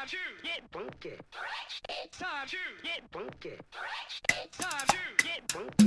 time to get funky. Time to get funky. Time to get funky.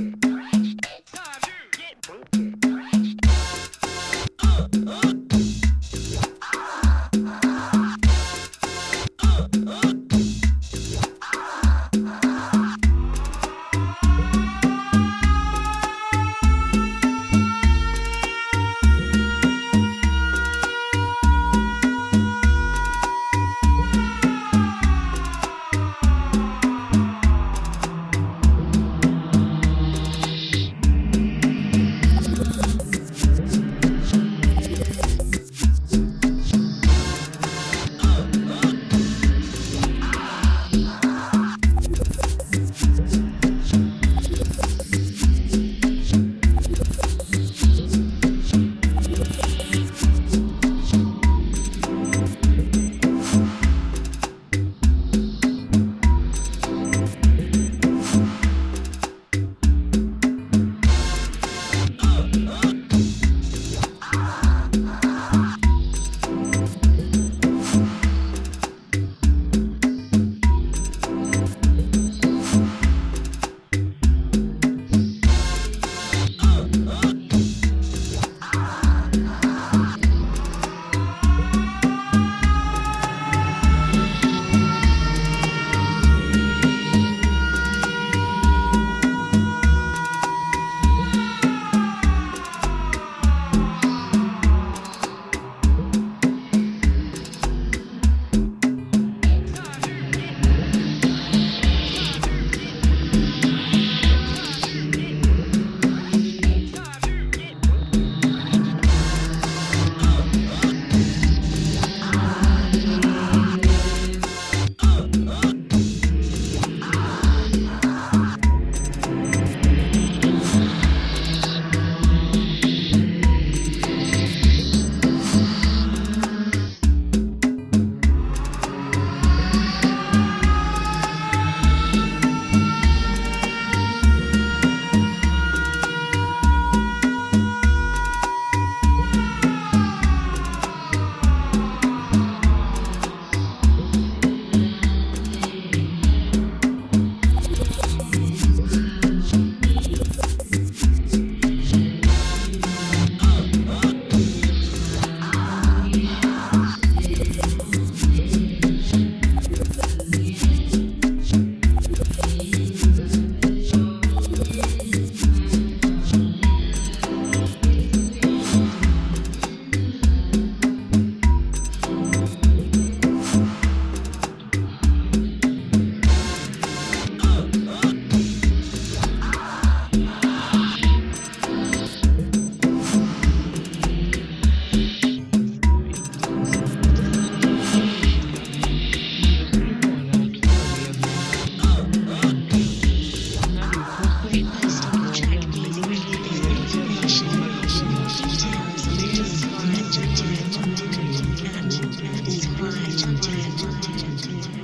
沉浸